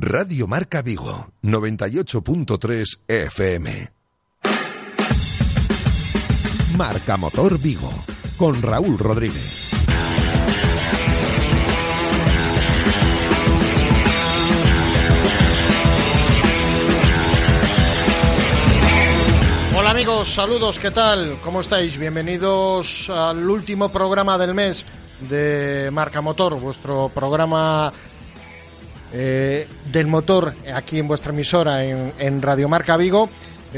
Radio Marca Vigo, 98.3 FM. Marca Motor Vigo, con Raúl Rodríguez. Hola amigos, saludos, ¿qué tal? ¿Cómo estáis? Bienvenidos al último programa del mes de Marca Motor, vuestro programa eh, del motor aquí en vuestra emisora en, en Radio Marca Vigo.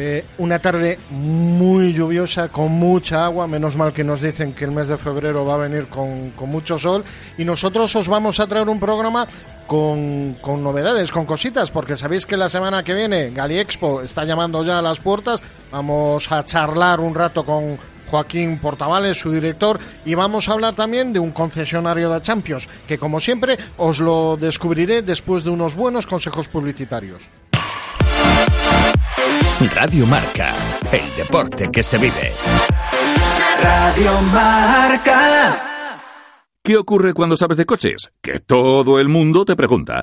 Eh, una tarde muy lluviosa, con mucha agua, menos mal que nos dicen que el mes de febrero va a venir con, con mucho sol. Y nosotros os vamos a traer un programa con, con, novedades, con cositas, porque sabéis que la semana que viene Gali Expo está llamando ya a las puertas, vamos a charlar un rato con Joaquín Portavales, su director, y vamos a hablar también de un concesionario de Champions, que como siempre os lo descubriré después de unos buenos consejos publicitarios. Radio Marca, el deporte que se vive. Radio Marca. ¿Qué ocurre cuando sabes de coches? Que todo el mundo te pregunta.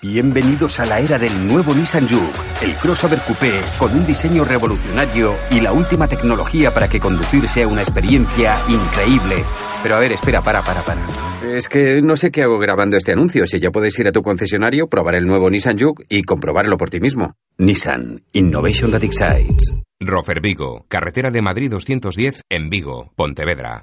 Bienvenidos a la era del nuevo Nissan Juke, el crossover coupé con un diseño revolucionario y la última tecnología para que conducir sea una experiencia increíble. Pero a ver, espera, para, para, para. Es que no sé qué hago grabando este anuncio. Si ya puedes ir a tu concesionario, probar el nuevo Nissan Juke y comprobarlo por ti mismo. Nissan, Innovation that excites. Rofer Vigo, carretera de Madrid 210 en Vigo, Pontevedra.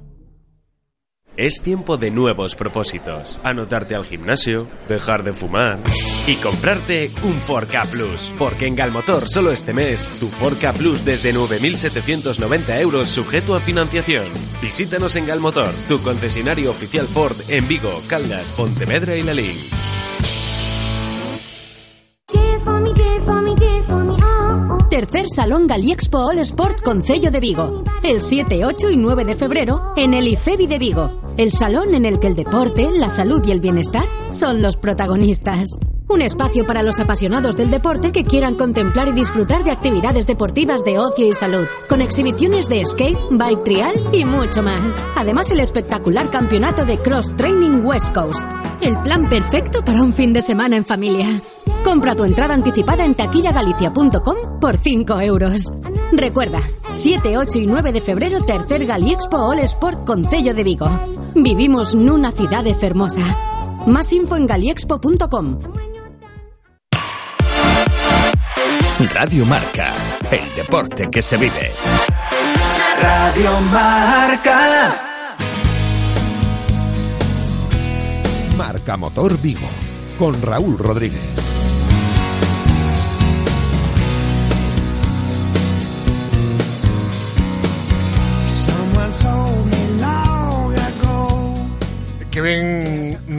Es tiempo de nuevos propósitos. Anotarte al gimnasio, dejar de fumar y comprarte un 4K Plus. Porque en Galmotor solo este mes, tu 4K Plus desde 9.790 euros sujeto a financiación. Visítanos en Galmotor, tu concesionario oficial Ford en Vigo, Caldas, Pontevedra y Lalín. Tercer Salón Galiexpo All Sport Concello de Vigo. El 7, 8 y 9 de febrero en el IFEBI de Vigo. El salón en el que el deporte, la salud y el bienestar son los protagonistas. Un espacio para los apasionados del deporte que quieran contemplar y disfrutar de actividades deportivas de ocio y salud, con exhibiciones de skate, bike trial y mucho más. Además, el espectacular campeonato de Cross Training West Coast. El plan perfecto para un fin de semana en familia. Compra tu entrada anticipada en taquillagalicia.com por 5 euros. Recuerda, 7, 8 y 9 de febrero, tercer Galiexpo All Sport Concello de Vigo. Vivimos nunha cidade fermosa. Más info en galiexpo.com. Radio Marca, el deporte que se vive. Radio Marca. Marca Motor Vigo, con Raúl Rodríguez.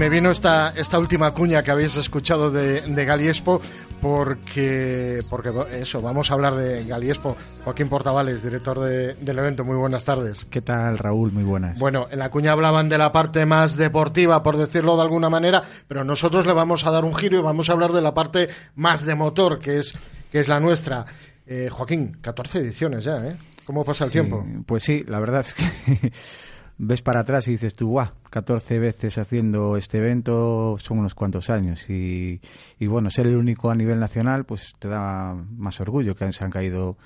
Me vino esta, esta última cuña que habéis escuchado de, de Galiespo porque, porque eso, vamos a hablar de Galiespo. Joaquín Portavales, director del evento, muy buenas tardes. ¿Qué tal, Raúl? Muy buenas. Bueno, en la cuña hablaban de la parte más deportiva, por decirlo de alguna manera, pero nosotros le vamos a dar un giro y vamos a hablar de la parte más de motor, que es, que es la nuestra. Eh, Joaquín, 14 ediciones ya, ¿eh? ¿Cómo pasa el tiempo? Pues sí, la verdad es que ves para atrás y dices tú, guau, 14 veces haciendo este evento son unos cuantos años. Y, bueno, ser el único a nivel nacional, pues te da más orgullo que se han caído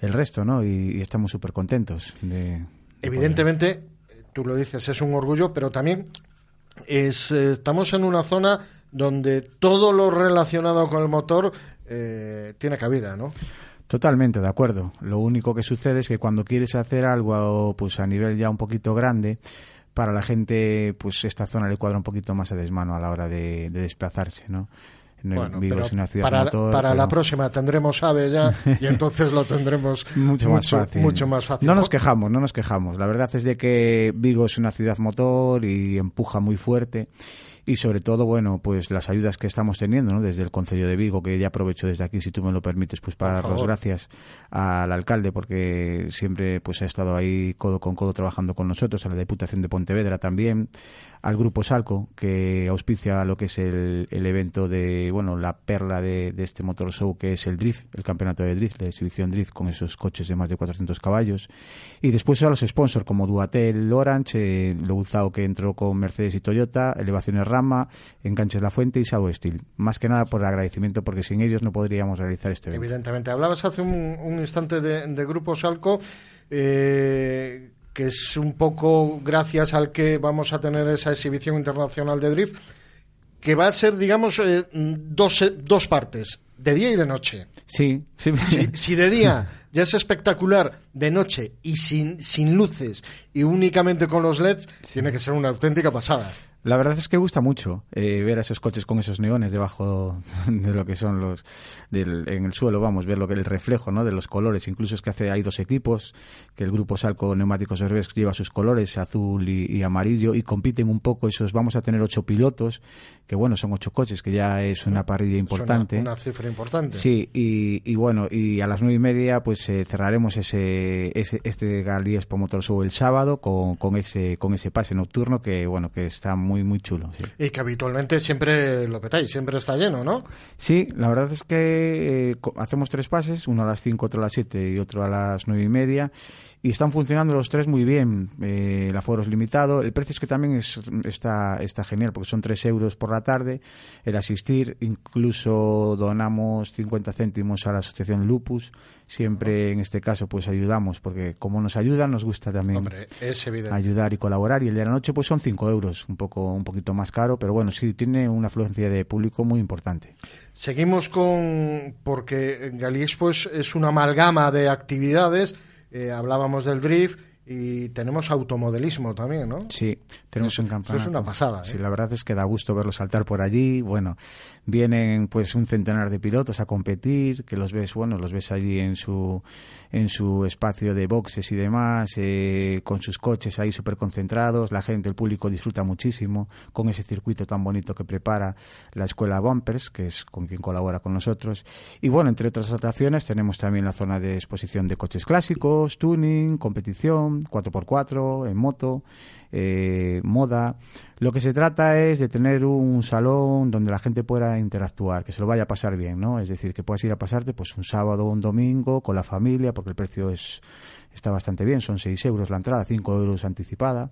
el resto, ¿no? Y, estamos súper contentos de... Evidentemente, tú lo dices, es un orgullo, pero también es, estamos en una zona donde todo lo relacionado con el motor eh, tiene cabida, ¿no? Totalmente, de acuerdo. Lo único que sucede es que cuando quieres hacer algo pues a nivel ya un poquito grande, para la gente, pues esta zona le cuadra un poquito más a desmano a la hora de, desplazarse, ¿no? Bueno, una ciudad para, para la próxima tendremos AVE ya y entonces lo tendremos mucho, más fácil. mucho más fácil. No nos quejamos, no nos quejamos. La verdad es de que Vigo es una ciudad motor y empuja muy fuerte y sobre todo, bueno, pues las ayudas que estamos teniendo, ¿no? Desde el Concello de Vigo, que ya aprovecho desde aquí, si tú me lo permites, pues para dar las gracias al alcalde, porque siempre pues ha estado ahí codo con codo trabajando con nosotros, a la Diputación de Pontevedra también, al Grupo Salco, que auspicia lo que es el, el evento de, bueno, la perla de, de, este motor show, que es el Drift, el campeonato de Drift, la exhibición Drift con esos coches de más de 400 caballos. Y después a los sponsors como Duatel, Orange, eh, Loguzao, que entró con Mercedes y Toyota, Elevaciones Rama, Enganches La Fuente y Sao Steel. Más que nada por agradecimiento, porque sin ellos no podríamos realizar este evento. Evidentemente. Hablabas hace un, un instante de, de Grupo Salco. Eh, que es un poco gracias al que vamos a tener esa exhibición internacional de drift, que va a ser, digamos, eh, dos, dos partes, de día y de noche. Sí, sí. Si, si, de día ya es espectacular, de noche y sin, sin luces y únicamente con los LEDs, tiene que ser una auténtica pasada. La verdad es que gusta mucho eh, ver a esos coches con esos neones debajo de lo que son los del, en el suelo, vamos, ver lo que el reflejo, ¿no? De los colores. Incluso es que hace hay dos equipos que el grupo Salco Neumáticos Herbes lleva sus colores azul y, amarillo y compiten un poco. Esos vamos a tener ocho pilotos que bueno son ocho coches que ya es una parrilla importante. Una, cifra importante. Sí y, bueno y a las nueve y media pues eh, cerraremos ese, ese este Galiespo Motor Show el sábado con, con ese con ese pase nocturno que bueno que está muy muy, muy chulo. Y que habitualmente siempre lo petáis, siempre está lleno, ¿no? Sí, la verdad es que eh, hacemos tres pases, uno a las 5, otro a las 7 y otro a las nueve y media y están funcionando los tres muy bien. Eh, el aforo es limitado. El precio es que también es, está, está genial porque son tres euros por la tarde. El asistir, incluso donamos 50 céntimos a la asociación Lupus. Siempre en este caso pues ayudamos porque como nos ayudan nos gusta también ayudar y colaborar. Y el de la noche pues son 5 euros, un, poco, un poquito más caro, pero bueno, sí tiene una afluencia de público muy importante. Seguimos con, porque Galiexpo es, es una amalgama de actividades eh, hablábamos del drift y tenemos automodelismo también, ¿no? Sí, tenemos un campeonato. es una pasada. Sí, ¿eh? la verdad es que da gusto verlos saltar por allí. Bueno, vienen pues un centenar de pilotos a competir, que los ves, bueno, los ves allí en su en su espacio de boxes y demás, eh, con sus coches ahí súper concentrados. La gente, el público disfruta muchísimo con ese circuito tan bonito que prepara la escuela Bumpers, que es con quien colabora con nosotros. Y bueno, entre otras atracciones tenemos también la zona de exposición de coches clásicos, tuning, competición 4x4, en moto, eh, moda. Lo que se trata es de tener un salón donde la gente pueda interactuar, que se lo vaya a pasar bien, ¿no? Es decir, que puedas ir a pasarte pues un sábado o un domingo con la familia, porque el precio es está bastante bien, son 6 euros la entrada, 5 euros anticipada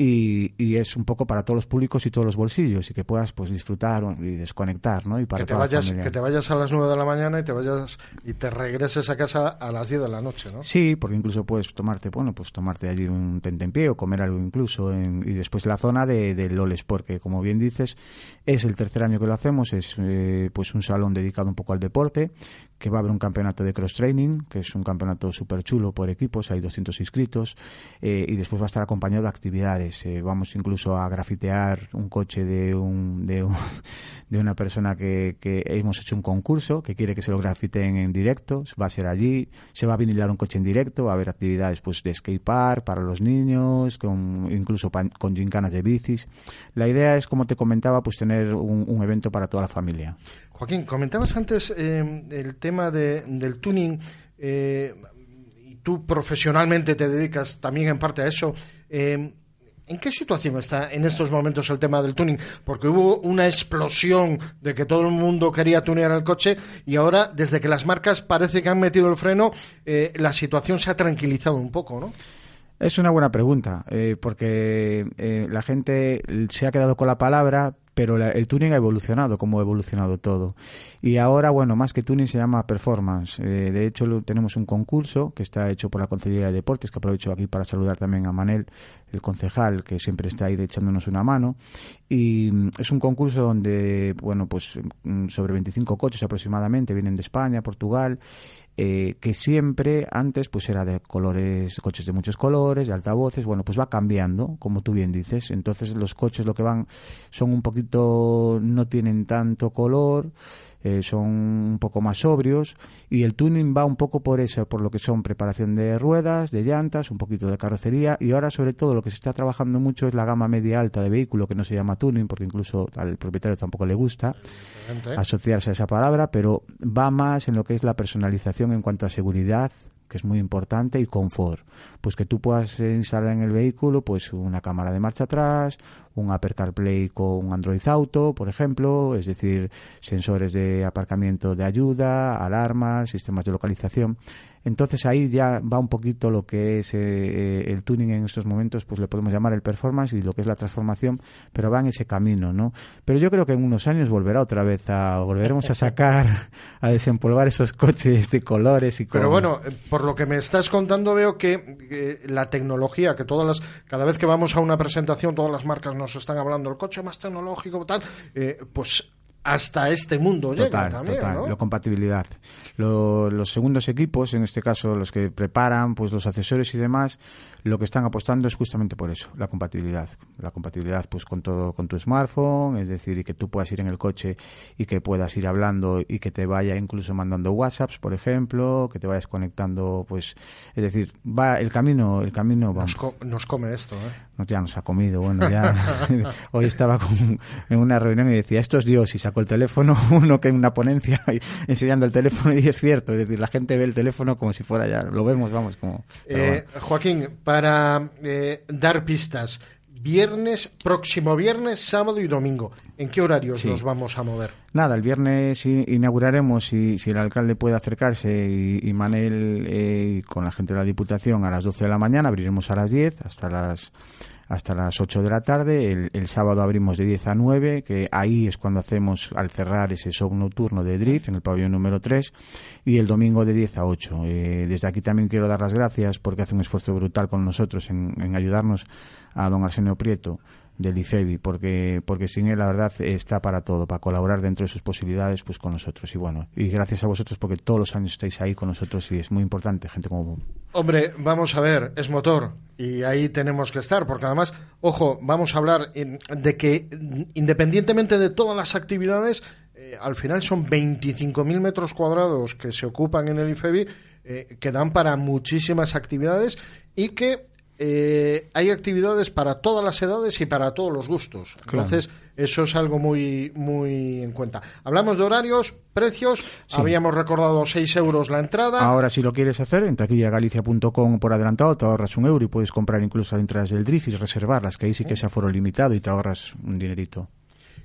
y, es un poco para todos los públicos y todos los bolsillos y que puedas pues disfrutar y desconectar, ¿no? Y para que te vayas que te vayas a las 9 de la mañana y te vayas y te regreses a casa a las 10 de la noche, ¿no? Sí, porque incluso puedes tomarte, bueno, pues tomarte allí un pie o comer algo incluso y después la zona de, de Loles porque como bien dices es el tercer año que lo hacemos, es eh, pues un salón dedicado un poco al deporte, que va a haber un campeonato de cross training, que es un campeonato súper chulo por equipos, hay 200 inscritos eh, y después va a estar acompañado de actividades eh, vamos incluso a grafitear un coche de, un, de, de una persona que, que, hemos hecho un concurso, que quiere que se lo grafiteen en directo, va a ser allí, se va a vinilar un coche en directo, va a haber actividades pues de skate park para los niños, con, incluso con gincanas de bicis. la idea es, como te comentaba, pues tener un, evento para toda la familia. Joaquín, comentabas antes eh, el tema del tuning. Eh, tú profesionalmente te dedicas también en parte a eso. Eh, ¿En qué situación está en estos momentos el tema del tuning? Porque hubo una explosión de que todo el mundo quería tunear el coche y ahora, desde que las marcas parece que han metido el freno, eh, la situación se ha tranquilizado un poco, ¿no? Es una buena pregunta, eh, porque eh, la gente se ha quedado con la palabra, pero el tuning ha evolucionado como ha evolucionado todo. Y ahora, bueno, más que tuning se llama performance. De hecho, tenemos un concurso que está hecho por la Concejalía de Deportes, que aprovecho aquí para saludar también a Manel, el concejal, que siempre está ahí echándonos una mano. Y mm, es un concurso donde, bueno, pues mm, sobre 25 coches aproximadamente vienen de España, Portugal, eh, que siempre antes pues era de colores, coches de muchos colores, de altavoces, bueno, pues va cambiando, como tú bien dices. Entonces los coches lo que van son un poquito, no tienen tanto color, eh, son un poco más sobrios y el tuning va un poco por eso, por lo que son preparación de ruedas, de llantas, un poquito de carrocería y ahora sobre todo lo que se está trabajando mucho es la gama media alta de vehículo que no se llama tuning porque incluso al propietario tampoco le gusta asociarse a esa palabra, pero va más en lo que es la personalización en cuanto a seguridad, que es muy importante, y confort. Pues que tú puedas instalar en el vehículo pues una cámara de marcha atrás, un Apple CarPlay con Android Auto, por ejemplo, es decir, sensores de aparcamiento de ayuda, alarmas, sistemas de localización. Entonces ahí ya va un poquito lo que es eh, eh, el tuning en estos momentos, pues le podemos llamar el performance y lo que es la transformación, pero va en ese camino, ¿no? Pero yo creo que en unos años volverá otra vez a, volveremos a sacar, a desempolvar esos coches de colores y Pero bueno, eh, por lo que me estás contando veo que la tecnología, que todas las, cada vez que vamos a una presentación, todas las marcas nos están hablando, el coche más tecnológico, tal, pues hasta este mundo llega también, total, la compatibilidad. los segundos equipos, en este caso los que preparan, pues los accesorios y demás, lo que están apostando es justamente por eso, la compatibilidad. La compatibilidad pues con todo, con tu smartphone, es decir, y que tú puedas ir en el coche y que puedas ir hablando y que te vaya incluso mandando WhatsApps, por ejemplo, que te vayas conectando, pues, es decir, va el camino, el camino va. Nos, come esto, ¿eh? Ya nos ha comido, bueno, ya. Hoy estaba en una reunión y decía, esto es Dios, y sacó el teléfono, uno que en una ponencia enseñando el teléfono, y es cierto, es decir, la gente ve el teléfono como si fuera ya, lo vemos, vamos, como. Eh, Joaquín, para eh, dar pistas. Viernes, próximo viernes, sábado y domingo. ¿En qué horarios nos vamos a mover? Nada, el viernes inauguraremos, y si el alcalde puede acercarse y, Manel eh, con la gente de la Diputación a las 12 de la mañana, abriremos a las 10 hasta las hasta las 8 de la tarde. El, sábado abrimos de 10 a 9, que ahí es cuando hacemos al cerrar ese show nocturno de Drift en el pabellón número 3. Y el domingo de 10 a 8. Eh, desde aquí también quiero dar las gracias porque hace un esfuerzo brutal con nosotros en, en ayudarnos a don Arsenio Prieto del IFEBI, porque, porque sin él la verdad está para todo, para colaborar dentro de sus posibilidades pues con nosotros. Y bueno, y gracias a vosotros porque todos los años estáis ahí con nosotros y es muy importante, gente como Hombre, vamos a ver, es motor y ahí tenemos que estar, porque además, ojo, vamos a hablar de que independientemente de todas las actividades, eh, al final son 25.000 metros cuadrados que se ocupan en el IFEBI, eh, que dan para muchísimas actividades y que eh, hay actividades para todas las edades y para todos los gustos. Entonces, eso es algo muy, muy en cuenta. Hablamos de horarios, precios. Habíamos recordado 6 euros la entrada. Ahora, si lo quieres hacer, en taquillagalicia.com por adelantado te ahorras un euro y puedes comprar incluso entradas del drift y reservarlas, que ahí sí que es aforo limitado y te ahorras un dinerito.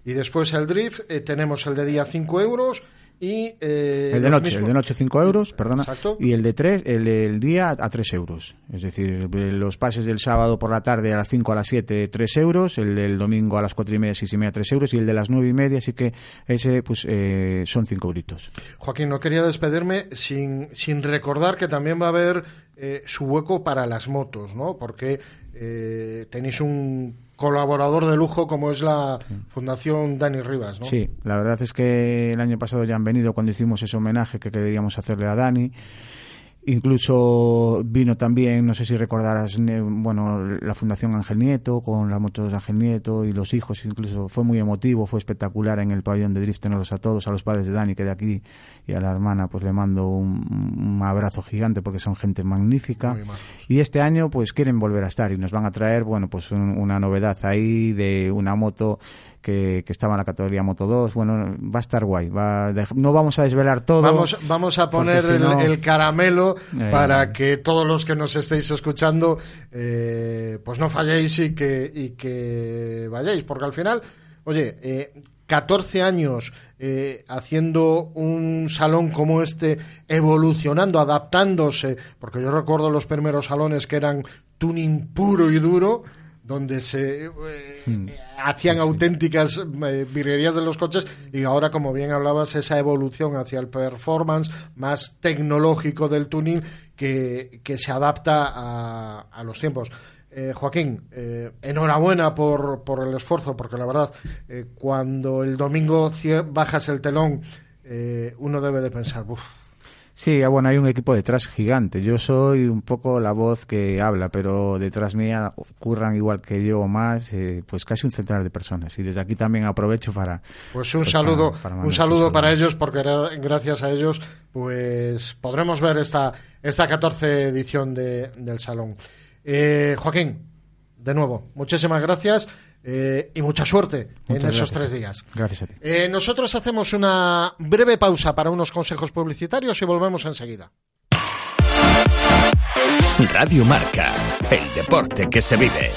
Y después el drift, eh, tenemos el de día 5 euros y, eh, el de noche, el de noche 5 euros, perdona. Y el de tres, el del día a 3 euros. Es decir, los pases del sábado por la tarde a las 5 a las 7, 3 euros. El del domingo a las 4 y media, 6 y media, 3 euros. Y el de las 9 y media, así que ese pues eh, son 5 euritos. Joaquín, no quería despedirme sin, sin recordar que también va a haber eh, su hueco para las motos, ¿no? Porque eh, tenéis un colaborador de lujo como es la Fundación Dani Rivas, ¿no? Sí, la verdad es que el año pasado ya han venido cuando hicimos ese homenaje que queríamos hacerle a Dani Incluso vino también, no sé si recordarás, bueno, la Fundación Ángel Nieto, con la moto de Ángel Nieto y los hijos, incluso fue muy emotivo, fue espectacular en el pabellón de Driftenos a todos, a los padres de Dani, que de aquí, y a la hermana, pues le mando un, abrazo gigante porque son gente magnífica. Y este año, pues quieren volver a estar y nos van a traer, bueno, pues una novedad ahí de una moto que, estaba en la categoría Moto 2. Bueno, va a estar guay. Va no vamos a desvelar todo. Vamos, vamos a poner el, caramelo eh, para que todos los que nos estéis escuchando, eh, pues no falléis y que, y que vayáis, porque al final, oye, eh, 14 años eh, haciendo un salón como este, evolucionando, adaptándose, porque yo recuerdo los primeros salones que eran tuning puro y duro, donde se eh, hmm. hacían auténticas eh, virguerías de los coches y ahora, como bien hablabas, esa evolución hacia el performance más tecnológico del tuning que, que se adapta a, a los tiempos. Eh, Joaquín, enhorabuena por, por, el esfuerzo, porque la verdad, cuando el domingo bajas el telón, uno debe de pensar, uff, Sí, ah, bueno, hay un equipo detrás gigante. Yo soy un poco la voz que habla, pero detrás mía curran igual que yo o más, eh, pues casi un centenar de personas. Y desde aquí también aprovecho para... Pues un pues saludo, un saludo para ellos, porque gracias a ellos, pues podremos ver esta, esta 14 edición de, del Salón. Eh, Joaquín, de nuevo, muchísimas gracias. Eh, y mucha suerte en esos tres días. Gracias a ti. Eh, nosotros hacemos una breve pausa para unos consejos publicitarios y volvemos enseguida. Radio Marca, el deporte que se vive.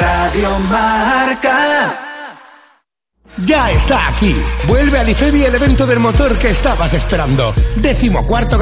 Radio Marca. Ya está aquí. Vuelve al IFEBI el evento del motor que estabas esperando. Décimo cuarto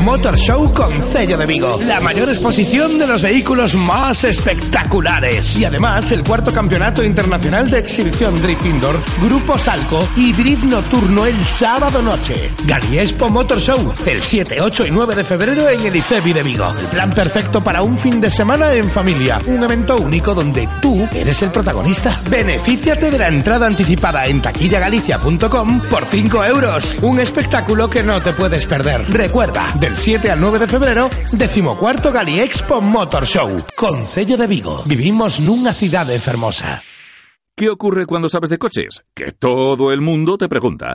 Motor Show con sello de Vigo. La mayor exposición de los vehículos más espectaculares. Y además el cuarto campeonato internacional de exhibición Drift Indoor, Grupo Salco y Drift Nocturno el sábado noche. Expo Motor Show, el 7, 8 y 9 de febrero en el IFEBI de Vigo. El plan perfecto para un fin de semana en familia. Un evento único donde tú eres el protagonista. Benefíciate de la entrada anticipada en taquillagalicia.com por 5 euros. Un espectáculo que no te puedes perder. Recuerda, del 7 al 9 de febrero, decimocuarto Gali Expo Motor Show. Con sello de Vigo. Vivimos en una ciudad enfermosa. ¿Qué ocurre cuando sabes de coches? Que todo el mundo te pregunta.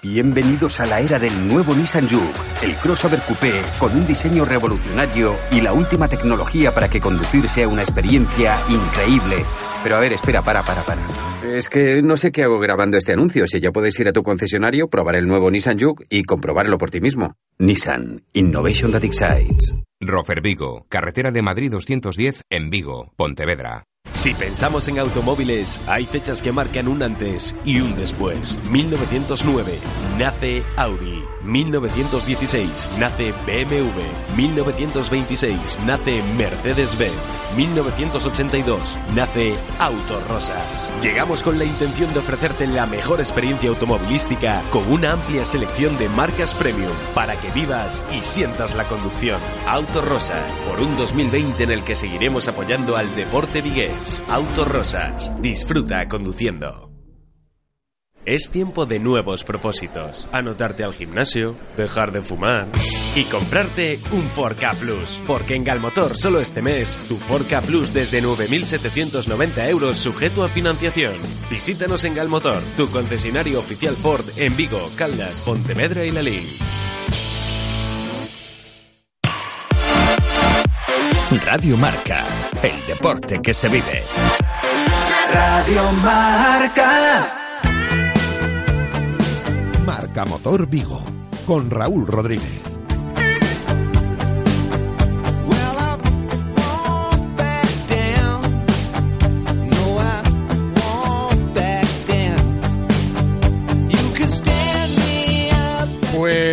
Bienvenidos a la era del nuevo Nissan Juke, el crossover coupé con un diseño revolucionario y la última tecnología para que conducir sea una experiencia increíble. Pero a ver, espera, para, para, para. Es que no sé qué hago grabando este anuncio. Si ya puedes ir a tu concesionario, probar el nuevo Nissan Juke y comprobarlo por ti mismo. Nissan, Innovation that excites. Rofer Vigo, carretera de Madrid 210 en Vigo, Pontevedra. Si pensamos en automóviles, hay fechas que marcan un antes y un después. 1909 nace Audi. 1916 nace BMW. 1926 nace Mercedes-Benz. 1982 nace Autorosas. Llegamos con la intención de ofrecerte la mejor experiencia automovilística con una amplia selección de marcas premium para que vivas y sientas la conducción. Autorosas, por un 2020 en el que seguiremos apoyando al deporte vigués. Autorosas, disfruta conduciendo. Es tiempo de nuevos propósitos. Anotarte al gimnasio, dejar de fumar y comprarte un 4K Plus. Porque en Galmotor solo este mes, tu 4K Plus desde 9.790 euros sujeto a financiación. Visítanos en Galmotor, tu concesionario oficial Ford en Vigo, Caldas, Pontevedra y Lalín. Radio Marca, el deporte que se vive. Radio Marca. Marca Motor Vigo, con Raúl Rodríguez.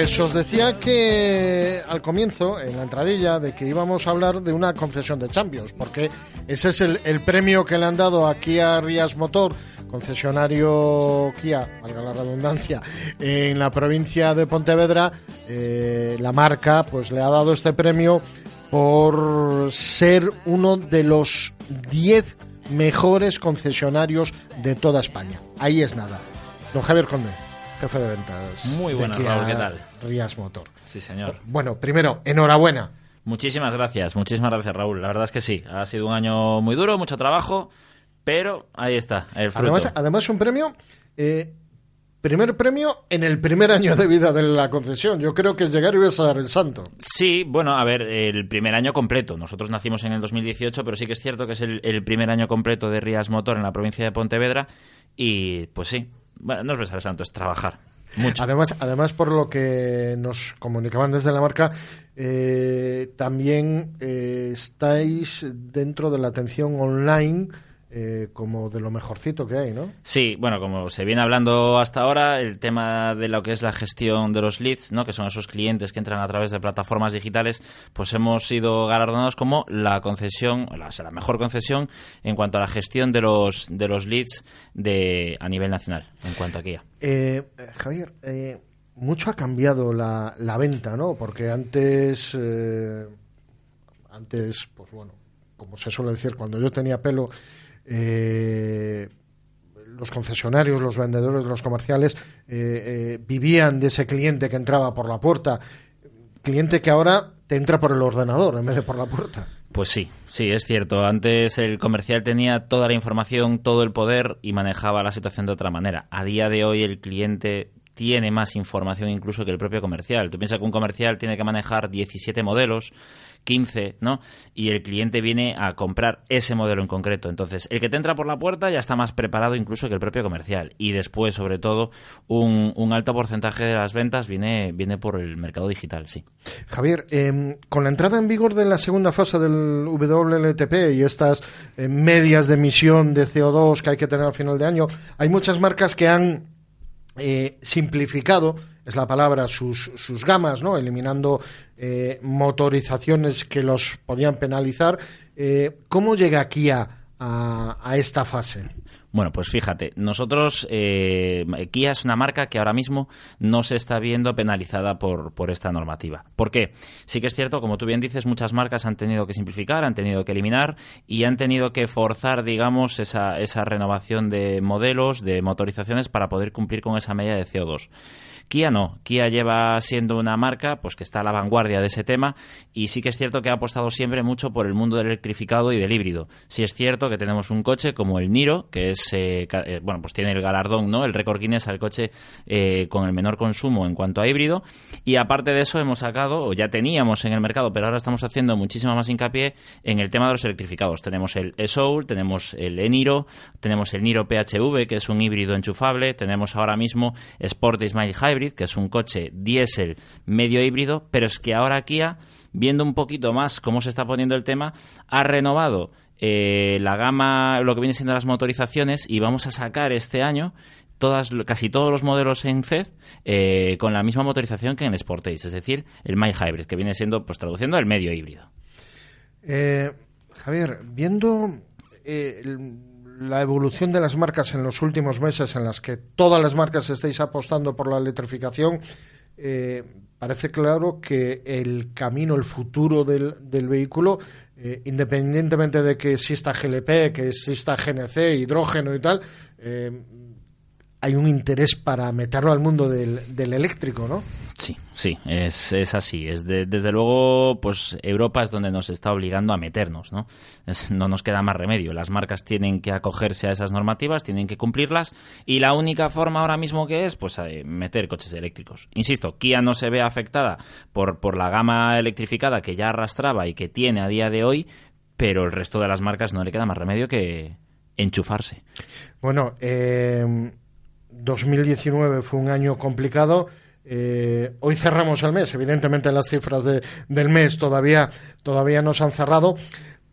Pues os decía que al comienzo, en la entradilla, de que íbamos a hablar de una concesión de Champions, porque ese es el, premio que le han dado aquí a Rías Motor concesionario Kia, valga la redundancia, en la provincia de Pontevedra, eh, la marca pues le ha dado este premio por ser uno de los 10 mejores concesionarios de toda España. Ahí es nada. Don Javier Conde, jefe de ventas. Muy buenas, de Kia Raúl, ¿qué tal? Rías Motor. Sí, señor. Bueno, primero, enhorabuena. Muchísimas gracias, muchísimas gracias, Raúl. La verdad es que sí, ha sido un año muy duro, mucho trabajo, pero ahí está, el fruto. Además, además un premio, eh, primer premio en el primer año de vida de la concesión. Yo creo que es llegar y dar el santo. Sí, bueno, a ver, el primer año completo. Nosotros nacimos en el 2018, pero sí que es cierto que es el, el primer año completo de Rías Motor en la provincia de Pontevedra. Y pues sí, bueno, no es es trabajar. Además, además, por lo que nos comunicaban desde la marca, eh, también eh, estáis dentro de la atención online eh, como de lo mejorcito que hay, ¿no? Sí, bueno, como se viene hablando hasta ahora, el tema de lo que es la gestión de los leads, ¿no? que son esos clientes que entran a través de plataformas digitales, pues hemos sido galardonados como la concesión, la, o sea, la mejor concesión en cuanto a la gestión de los, de los leads de, a nivel nacional, en cuanto a Kia. Eh, Javier, eh, mucho ha cambiado la, la, venta, ¿no? Porque antes, eh, antes, pues bueno, como se suele decir, cuando yo tenía pelo, eh, los concesionarios, los vendedores, los comerciales eh, eh, vivían de ese cliente que entraba por la puerta, cliente que ahora te entra por el ordenador en vez de por la puerta. Pues sí, sí, es cierto. Antes el comercial tenía toda la información, todo el poder y manejaba la situación de otra manera. A día de hoy el cliente tiene más información incluso que el propio comercial. Tú piensas que un comercial tiene que manejar 17 modelos, 15, ¿no? Y el cliente viene a comprar ese modelo en concreto. Entonces, el que te entra por la puerta ya está más preparado incluso que el propio comercial. Y después, sobre todo, un, un alto porcentaje de las ventas viene, viene por el mercado digital, sí. Javier, eh, con la entrada en vigor de la segunda fase del WLTP y estas eh, medias de emisión de CO2 que hay que tener al final de año, hay muchas marcas que han eh, simplificado, es la palabra, sus, sus gamas, ¿no? eliminando eh, motorizaciones que los podían penalizar. Eh, ¿Cómo llega Kia a, a, esta fase? Bueno, pues fíjate, nosotros, eh, Kia es una marca que ahora mismo no se está viendo penalizada por, por esta normativa. ¿Por qué? Sí que es cierto, como tú bien dices, muchas marcas han tenido que simplificar, han tenido que eliminar y han tenido que forzar, digamos, esa, esa renovación de modelos, de motorizaciones para poder cumplir con esa medida de CO2. Kia no. Kia lleva siendo una marca pues que está a la vanguardia de ese tema y sí que es cierto que ha apostado siempre mucho por el mundo del electrificado y del híbrido. Sí es cierto que tenemos un coche como el Niro, que es eh, bueno, pues tiene el galardón, ¿no? El récord Guinness al coche eh, con el menor consumo en cuanto a híbrido y aparte de eso hemos sacado o ya teníamos en el mercado, pero ahora estamos haciendo muchísimo más hincapié en el tema de los electrificados. Tenemos el e-Soul, tenemos el e-Niro, tenemos el Niro PHV, que es un híbrido enchufable, tenemos ahora mismo Sport Smile Hybrid que es un coche diésel medio híbrido, pero es que ahora Kia, viendo un poquito más cómo se está poniendo el tema, ha renovado eh, la gama, lo que viene siendo las motorizaciones, y vamos a sacar este año todas, casi todos los modelos en CED eh, con la misma motorización que en el Sportage, es decir, el My Hybrid, que viene siendo, pues traduciendo, el medio híbrido. Eh, Javier, viendo eh, el la evolución de las marcas en los últimos meses, en las que todas las marcas estáis apostando por la electrificación, eh, parece claro que el camino, el futuro del, del vehículo, eh, independientemente de que exista GLP, que exista GNC, hidrógeno y tal, eh, hay un interés para meterlo al mundo del, del eléctrico, ¿no? Sí, sí, es, es así. Es desde luego, pues Europa es donde nos está obligando a meternos, ¿no? no nos queda más remedio. Las marcas tienen que acogerse a esas normativas, tienen que cumplirlas y la única forma ahora mismo que es, pues eh, meter coches eléctricos. Insisto, Kia no se ve afectada por, por la gama electrificada que ya arrastraba y que tiene a día de hoy, pero el resto de las marcas no le queda más remedio que enchufarse. Bueno, eh, 2019 fue un año complicado eh, hoy cerramos el mes, evidentemente las cifras de, del mes todavía, todavía no se han cerrado,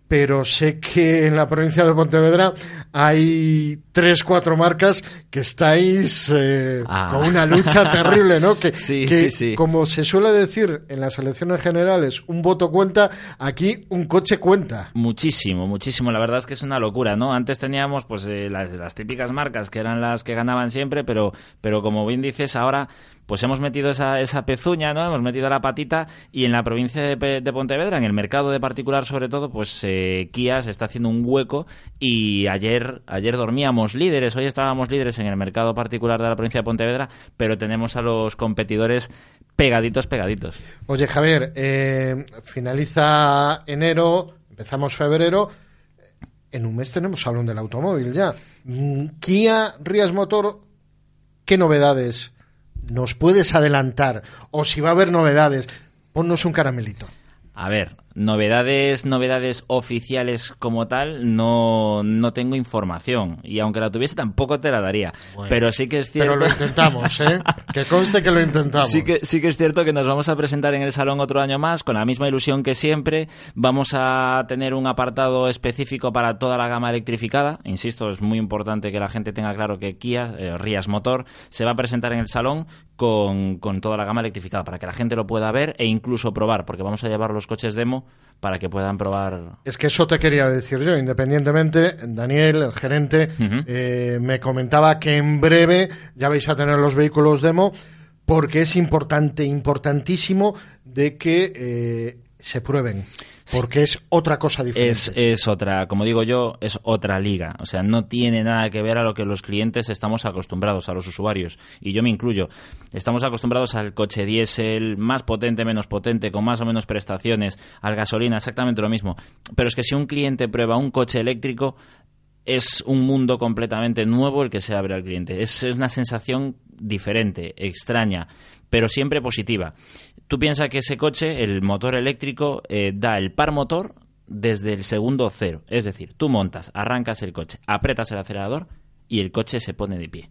pero sé que en la provincia de Pontevedra hay tres, cuatro marcas que estáis eh, Ah. con una lucha terrible, ¿no? Que, Sí, que, sí, sí. como se suele decir en las elecciones generales, un voto cuenta, aquí un coche cuenta. Muchísimo, muchísimo. La verdad es que es una locura, ¿no? Antes teníamos pues eh, las, las típicas marcas que eran las que ganaban siempre, pero, pero como bien dices, ahora pues hemos metido esa, esa pezuña, ¿no? Hemos metido la patita y en la provincia de, de Pontevedra, en el mercado de particular sobre todo, pues eh, Kia se está haciendo un hueco y ayer, ayer dormíamos líderes, hoy estábamos líderes en el mercado particular de la provincia de Pontevedra, pero tenemos a los competidores pegaditos, pegaditos. Oye, Javier, eh, finaliza enero, empezamos febrero. En un mes tenemos salón del automóvil ya. Mm, Kia Rías Motor, ¿qué novedades nos puedes adelantar? O si va a haber novedades, ponnos un caramelito. A ver, novedades, novedades oficiales como tal, no, no tengo información. Y aunque la tuviese, tampoco te la daría. Bueno, pero sí que es cierto. Pero lo intentamos, ¿eh? que conste que lo intentamos. Sí que, sí que es cierto que nos vamos a presentar en el salón otro año más con la misma ilusión que siempre. Vamos a tener un apartado específico para toda la gama electrificada. Insisto, es muy importante que la gente tenga claro que Kia, eh, Rías Motor, se va a presentar en el salón con, con toda la gama electrificada para que la gente lo pueda ver e incluso probar, porque vamos a llevar los coches demo para que puedan probar. Es que eso te quería decir yo, independientemente, Daniel, el gerente, eh, me comentaba que en breve ya vais a tener los vehículos demo porque es importante, importantísimo de que eh, se prueben, porque es otra cosa diferente. Es, es otra, como digo yo, es otra liga. O sea, no tiene nada que ver a lo que los clientes estamos acostumbrados, a los usuarios. Y yo me incluyo. Estamos acostumbrados al coche diésel, más potente, menos potente, con más o menos prestaciones, al gasolina, exactamente lo mismo. Pero es que si un cliente prueba un coche eléctrico, es un mundo completamente nuevo el que se abre al cliente. Es, es una sensación diferente, extraña, pero siempre positiva. Tú piensas que ese coche, el motor eléctrico, eh, da el par motor desde el segundo cero. Es decir, tú montas, arrancas el coche, apretas el acelerador y el coche se pone de pie.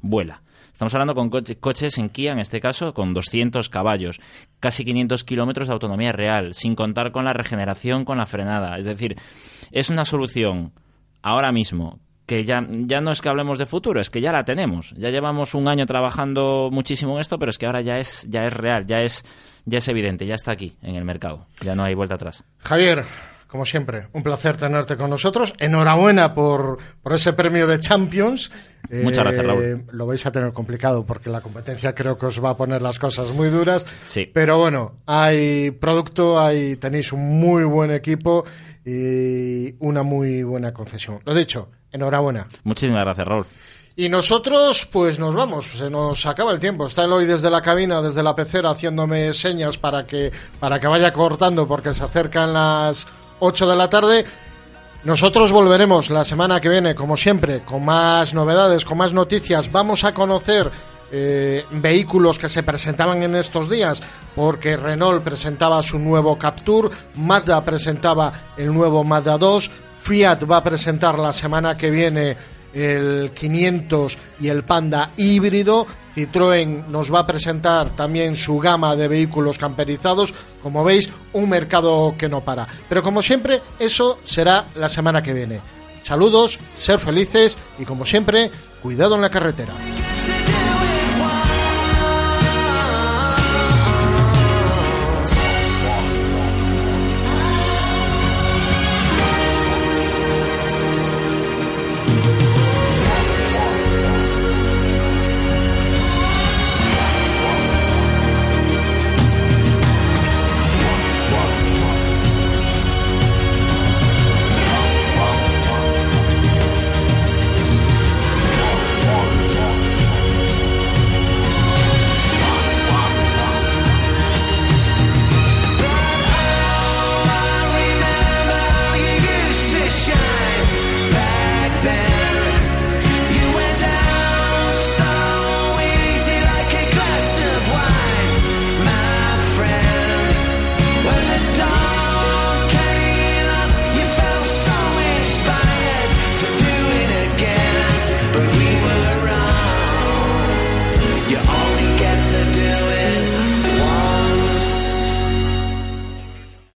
Vuela. Estamos hablando con coche- coches en Kia, en este caso, con 200 caballos, casi 500 kilómetros de autonomía real, sin contar con la regeneración, con la frenada. Es decir, es una solución ahora mismo que ya, ya no es que hablemos de futuro, es que ya la tenemos. Ya llevamos un año trabajando muchísimo en esto, pero es que ahora ya es, ya es real, ya es, ya es evidente, ya está aquí en el mercado. Ya no hay vuelta atrás. Javier, como siempre, un placer tenerte con nosotros. Enhorabuena por, por ese premio de Champions. Muchas gracias, Raúl. Eh, Lo vais a tener complicado porque la competencia creo que os va a poner las cosas muy duras. Sí. Pero bueno, hay producto, hay, tenéis un muy buen equipo y una muy buena concesión. Lo dicho, enhorabuena. Muchísimas gracias, Raúl. Y nosotros, pues nos vamos, se nos acaba el tiempo. Está Eloy desde la cabina, desde la pecera, haciéndome señas para que, para que vaya cortando porque se acercan las 8 de la tarde. Nosotros volveremos la semana que viene, como siempre, con más novedades, con más noticias. Vamos a conocer eh, vehículos que se presentaban en estos días, porque Renault presentaba su nuevo Captur, Mazda presentaba el nuevo Mazda 2, Fiat va a presentar la semana que viene el 500 y el Panda híbrido. Citroën nos va a presentar también su gama de vehículos camperizados. Como veis, un mercado que no para. Pero como siempre, eso será la semana que viene. Saludos, ser felices y como siempre, cuidado en la carretera.